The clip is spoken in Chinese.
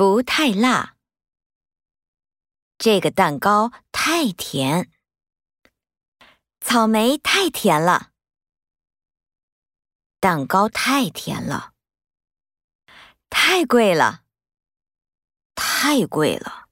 不太辣。这个蛋糕太甜。草莓太甜了。蛋糕太甜了。太贵了。太贵了。